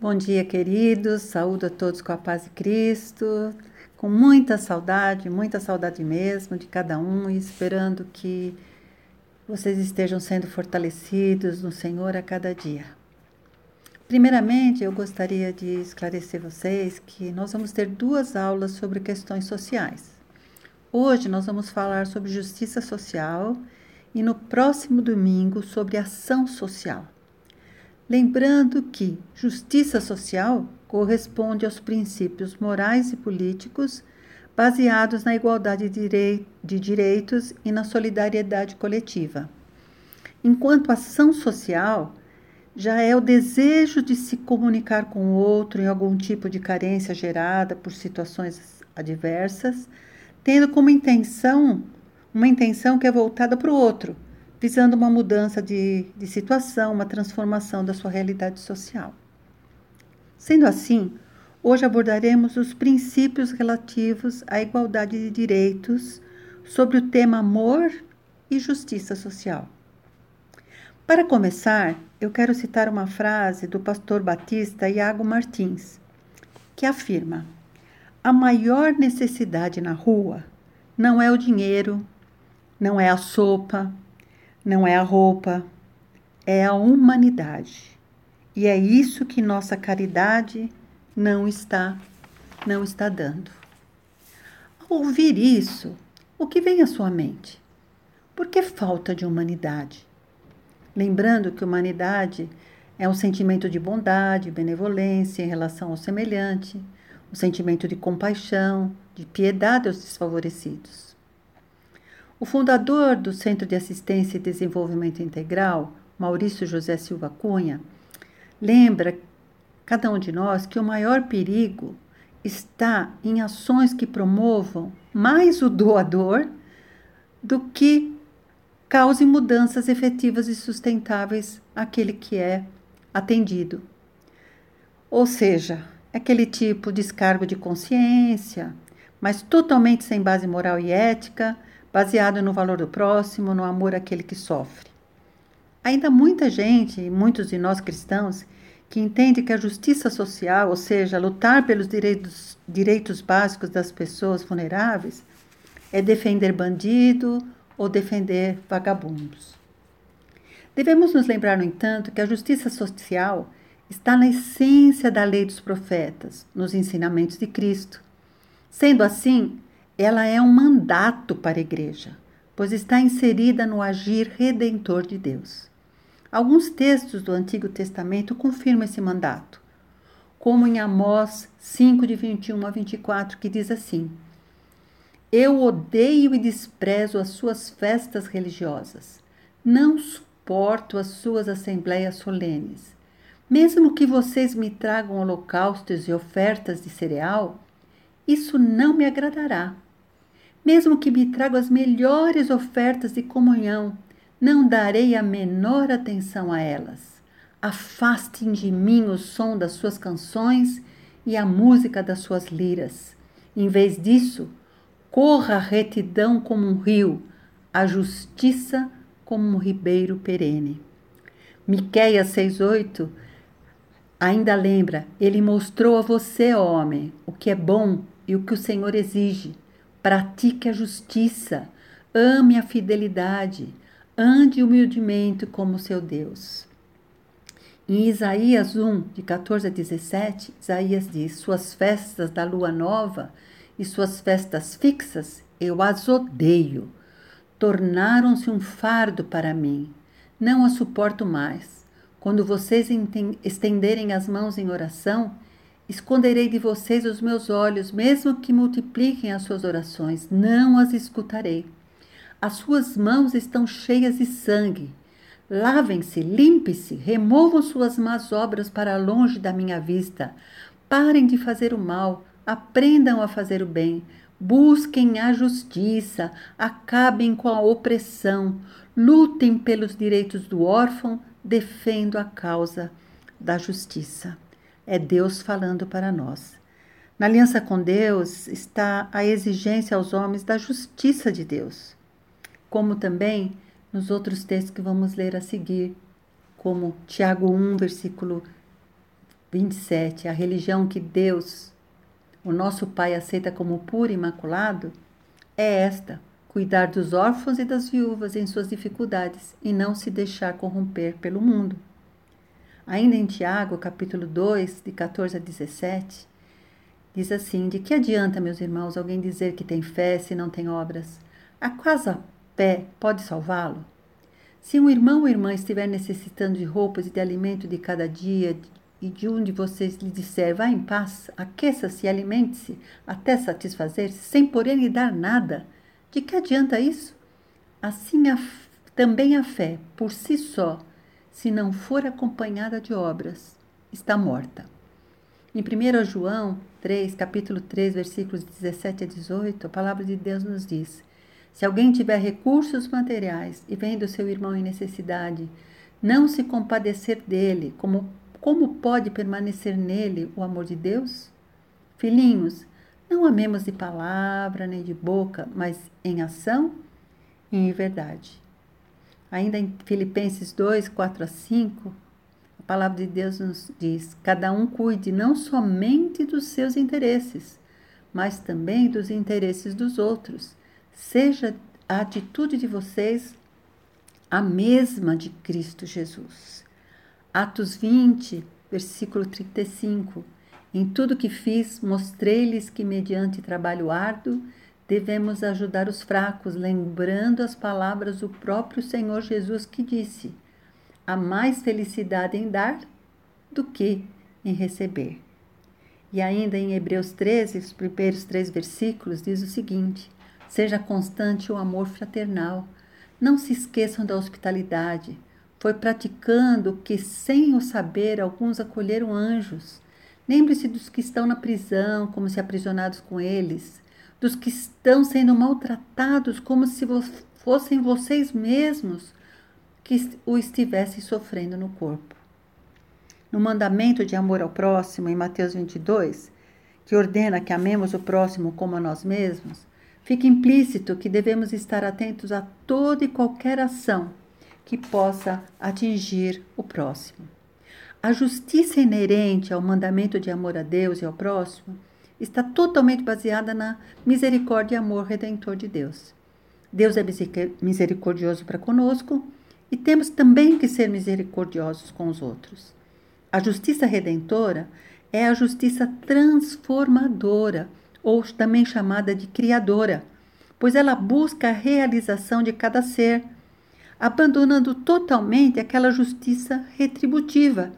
Bom dia, queridos. Saúdo a todos com a paz de Cristo. Com muita saudade, muita saudade mesmo de cada um e esperando que vocês estejam sendo fortalecidos no Senhor a cada dia. Primeiramente, eu gostaria de esclarecer vocês que nós vamos ter duas aulas sobre questões sociais. Hoje nós vamos falar sobre justiça social e no próximo domingo sobre ação social. Lembrando que justiça social corresponde aos princípios morais e políticos baseados na igualdade de direitos e na solidariedade coletiva. Enquanto ação social já é o desejo de se comunicar com o outro em algum tipo de carência gerada por situações adversas, tendo como intenção uma intenção que é voltada para o outro, visando uma mudança de, de situação, uma transformação da sua realidade social. Sendo assim, hoje abordaremos os princípios relativos à igualdade de direitos sobre o tema amor e justiça social. Para começar, eu quero citar uma frase do pastor batista Iago Martins, que afirma: A maior necessidade na rua não é o dinheiro, não é a sopa, não é a roupa, é a humanidade. E é isso que nossa caridade não está não está dando. Ao ouvir isso, o que vem à sua mente? Por que falta de humanidade? Lembrando que humanidade é um sentimento de bondade, benevolência em relação ao semelhante, um sentimento de compaixão, de piedade aos desfavorecidos. O fundador do Centro de Assistência e Desenvolvimento Integral, Maurício José Silva Cunha, lembra cada um de nós que o maior perigo está em ações que promovam mais o doador do que causem mudanças efetivas e sustentáveis àquele que é atendido. Ou seja, aquele tipo de descargo de consciência, mas totalmente sem base moral e ética, baseado no valor do próximo, no amor àquele que sofre. Ainda muita gente, muitos de nós cristãos, que entende que a justiça social, ou seja, lutar pelos direitos, direitos básicos das pessoas vulneráveis, é defender bandido ou defender vagabundos. Devemos nos lembrar, no entanto, que a justiça social está na essência da lei dos profetas, nos ensinamentos de Cristo. Sendo assim, ela é um mandato para a igreja, pois está inserida no agir redentor de Deus. Alguns textos do Antigo Testamento confirmam esse mandato, como em Amós 5, de 21 a 24, que diz assim: Eu odeio e desprezo as suas festas religiosas, não suporto as suas assembleias solenes. Mesmo que vocês me tragam holocaustos e ofertas de cereal, isso não me agradará mesmo que me traga as melhores ofertas de comunhão, não darei a menor atenção a elas. Afastem de mim o som das suas canções e a música das suas liras. Em vez disso, corra a retidão como um rio, a justiça como um ribeiro perene. Miqueias 6:8 ainda lembra: Ele mostrou a você, homem, o que é bom e o que o Senhor exige pratique a justiça, ame a fidelidade, ande humildemente como seu Deus. Em Isaías 1, de 14 a 17, Isaías diz: Suas festas da lua nova e suas festas fixas eu as odeio. Tornaram-se um fardo para mim. Não as suporto mais. Quando vocês estenderem as mãos em oração, Esconderei de vocês os meus olhos, mesmo que multipliquem as suas orações, não as escutarei. As suas mãos estão cheias de sangue. Lavem-se, limpe-se, removam suas más obras para longe da minha vista. Parem de fazer o mal, aprendam a fazer o bem. Busquem a justiça, acabem com a opressão, lutem pelos direitos do órfão, defendam a causa da justiça é Deus falando para nós. Na aliança com Deus está a exigência aos homens da justiça de Deus, como também nos outros textos que vamos ler a seguir, como Tiago 1, versículo 27, a religião que Deus, o nosso Pai, aceita como puro e imaculado, é esta: cuidar dos órfãos e das viúvas em suas dificuldades e não se deixar corromper pelo mundo. Ainda em Tiago, capítulo 2, de 14 a 17, diz assim: De que adianta, meus irmãos, alguém dizer que tem fé se não tem obras? A fé pode salvá-lo? Se um irmão ou irmã estiver necessitando de roupas e de alimento de cada dia, e de um de vocês lhe disser, vá em paz, aqueça-se e alimente-se, até satisfazer-se, sem porém lhe dar nada, de que adianta isso? Assim a, também a fé, por si só, se não for acompanhada de obras, está morta. Em 1 João 3, capítulo 3, versículos 17 a 18, a palavra de Deus nos diz: Se alguém tiver recursos materiais e vendo seu irmão em necessidade, não se compadecer dele, como, como pode permanecer nele o amor de Deus? Filhinhos, não amemos de palavra nem de boca, mas em ação e em verdade. Ainda em Filipenses 2, 4 a 5, a palavra de Deus nos diz: cada um cuide não somente dos seus interesses, mas também dos interesses dos outros. Seja a atitude de vocês a mesma de Cristo Jesus. Atos 20, versículo 35. Em tudo que fiz, mostrei-lhes que, mediante trabalho árduo, devemos ajudar os fracos, lembrando as palavras do próprio Senhor Jesus que disse: há mais felicidade em dar do que em receber. E ainda em Hebreus 13, os primeiros três versículos, diz o seguinte: Seja constante o amor fraternal. Não se esqueçam da hospitalidade. Foi praticando que, sem o saber, alguns acolheram anjos. Lembre-se dos que estão na prisão, como se aprisionados com eles dos que estão sendo maltratados como se fossem vocês mesmos que o estivessem sofrendo no corpo. No mandamento de amor ao próximo, em Mateus 22, que ordena que amemos o próximo como a nós mesmos, fica implícito que devemos estar atentos a toda e qualquer ação que possa atingir o próximo. A justiça inerente ao mandamento de amor a Deus e ao próximo está totalmente baseada na misericórdia e amor redentor de Deus. Deus é misericordioso para conosco e temos também que ser misericordiosos com os outros. A justiça redentora é a justiça transformadora, ou também chamada de criadora, pois ela busca a realização de cada ser, abandonando totalmente aquela justiça retributiva.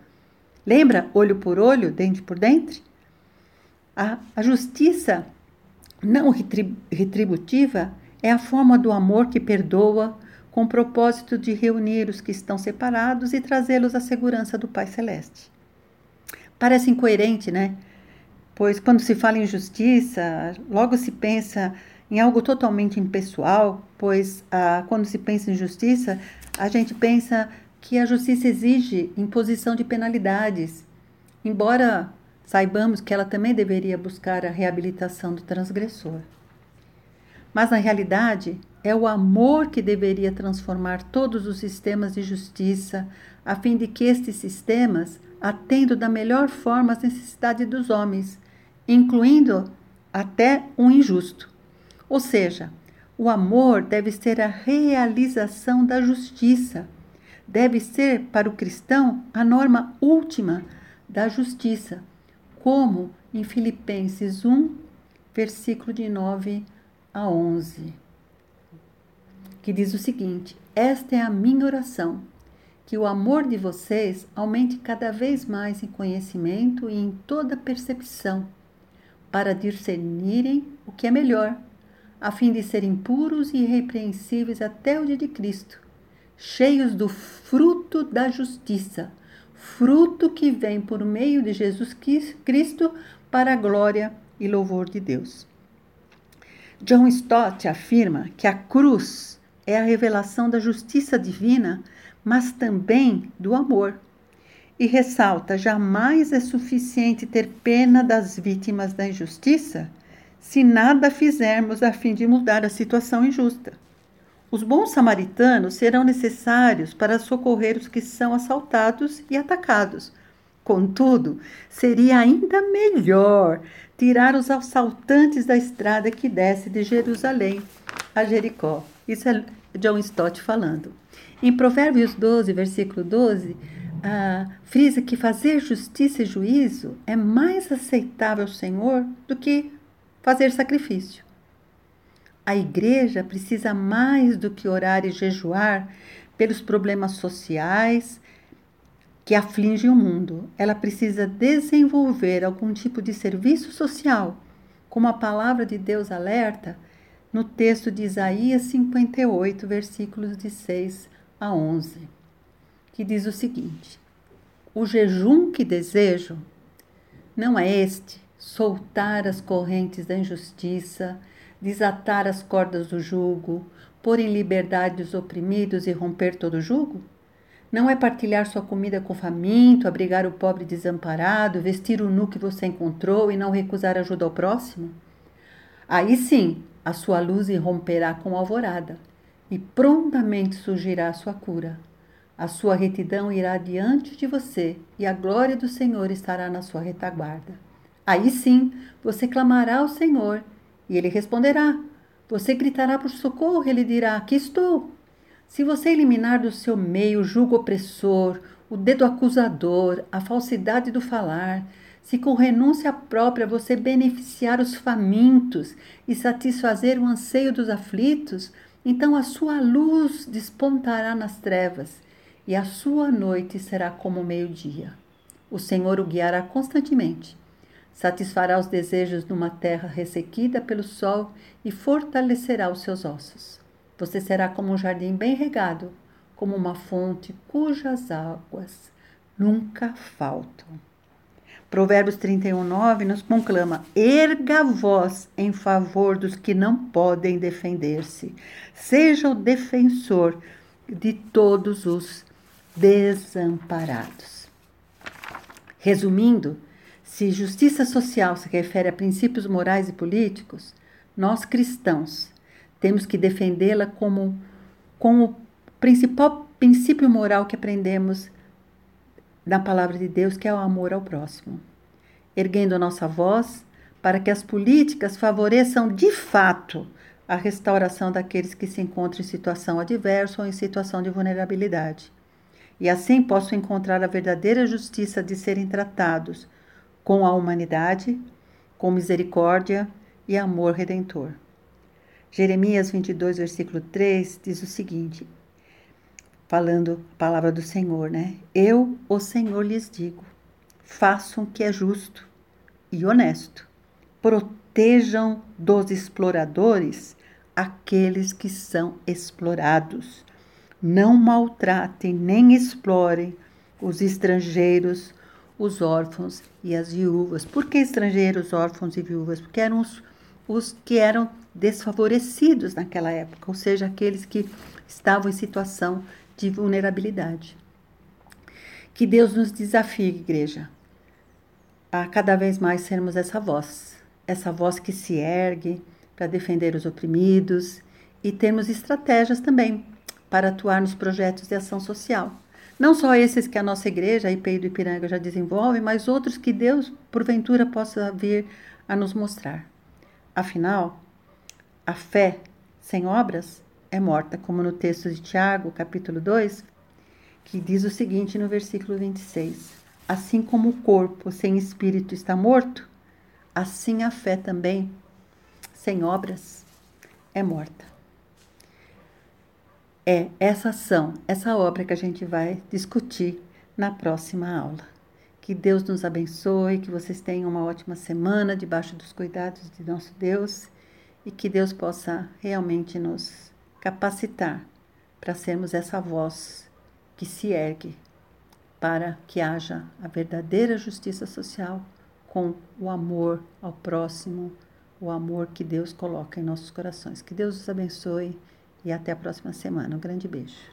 Lembra olho por olho, dente por dente? A, a justiça não retributiva é a forma do amor que perdoa com o propósito de reunir os que estão separados e trazê-los à segurança do Pai Celeste. Parece incoerente, né? Pois quando se fala em justiça, logo se pensa em algo totalmente impessoal, pois ah, quando se pensa em justiça, a gente pensa que a justiça exige imposição de penalidades. Embora saibamos que ela também deveria buscar a reabilitação do transgressor. Mas, na realidade, é o amor que deveria transformar todos os sistemas de justiça, a fim de que estes sistemas atendam da melhor forma às necessidades dos homens, incluindo até o um injusto. Ou seja, o amor deve ser a realização da justiça. Deve ser, para o cristão, a norma última da justiça, como em Filipenses 1, versículo de 9 a 11, que diz o seguinte: Esta é a minha oração, que o amor de vocês aumente cada vez mais em conhecimento e em toda percepção, para discernirem o que é melhor, a fim de serem puros e irrepreensíveis até o dia de Cristo, cheios do fruto da justiça fruto que vem por meio de Jesus Cristo para a glória e louvor de Deus. John Stott afirma que a cruz é a revelação da justiça divina, mas também do amor. E ressalta: jamais é suficiente ter pena das vítimas da injustiça se nada fizermos a fim de mudar a situação injusta. Os bons samaritanos serão necessários para socorrer os que são assaltados e atacados, Contudo, seria ainda melhor tirar os assaltantes da estrada que desce de Jerusalém a Jericó. Isso é John Stott falando. Em Provérbios 12, versículo 12, ah, frisa que fazer justiça e juízo é mais aceitável ao Senhor do que fazer sacrifício. A igreja precisa mais do que orar e jejuar pelos problemas sociais que afligem o mundo. Ela precisa desenvolver algum tipo de serviço social, como a palavra de Deus alerta no texto de Isaías 58, versículos de 6 a 11, que diz o seguinte: O jejum que desejo não é este, soltar as correntes da injustiça, desatar as cordas do jugo, pôr em liberdade os oprimidos e romper todo jugo? Não é partilhar sua comida com o faminto, abrigar o pobre desamparado, vestir o nu que você encontrou e não recusar ajuda ao próximo? Aí sim, a sua luz irromperá com alvorada e prontamente surgirá a sua cura. A sua retidão irá diante de você e a glória do Senhor estará na sua retaguarda. Aí sim, você clamará ao Senhor e ele responderá. Você gritará por socorro, ele dirá: Aqui estou. Se você eliminar do seu meio o jugo opressor, o dedo acusador, a falsidade do falar, se com renúncia própria você beneficiar os famintos e satisfazer o anseio dos aflitos, então a sua luz despontará nas trevas e a sua noite será como o meio-dia. O Senhor o guiará constantemente satisfará os desejos numa terra ressequida pelo sol e fortalecerá os seus ossos. Você será como um jardim bem regado, como uma fonte cujas águas nunca faltam. Provérbios 31, 9 nos conclama: erga a voz em favor dos que não podem defender-se. Seja o defensor de todos os desamparados. Resumindo, se justiça social se refere a princípios morais e políticos, nós cristãos temos que defendê-la como, como o principal princípio moral que aprendemos na palavra de Deus, que é o amor ao próximo. Erguendo a nossa voz para que as políticas favoreçam de fato a restauração daqueles que se encontram em situação adversa ou em situação de vulnerabilidade. E assim posso encontrar a verdadeira justiça de serem tratados com a humanidade, com misericórdia e amor redentor. Jeremias 22, versículo 3 diz o seguinte, falando a palavra do Senhor, né? Eu, o Senhor, lhes digo: façam o que é justo e honesto, protejam dos exploradores aqueles que são explorados. Não maltratem nem explorem os estrangeiros, os órfãos e as viúvas. Por que estrangeiros, órfãos e viúvas? Porque eram os, os que eram desfavorecidos naquela época, ou seja, aqueles que estavam em situação de vulnerabilidade. Que Deus nos desafie, igreja, a cada vez mais sermos essa voz, essa voz que se ergue para defender os oprimidos e termos estratégias também para atuar nos projetos de ação social. Não só esses que a nossa igreja, a IPI do Ipiranga, já desenvolve, mas outros que Deus, porventura, possa vir a nos mostrar. Afinal, a fé sem obras é morta, como no texto de Tiago, capítulo 2, que diz o seguinte no versículo 26: Assim como o corpo sem espírito está morto, assim a fé também, sem obras, é morta é essa ação, essa obra que a gente vai discutir na próxima aula. Que Deus nos abençoe, que vocês tenham uma ótima semana debaixo dos cuidados de nosso Deus e que Deus possa realmente nos capacitar para sermos essa voz que se ergue para que haja a verdadeira justiça social com o amor ao próximo, o amor que Deus coloca em nossos corações. Que Deus os abençoe e até a próxima semana. Um grande beijo.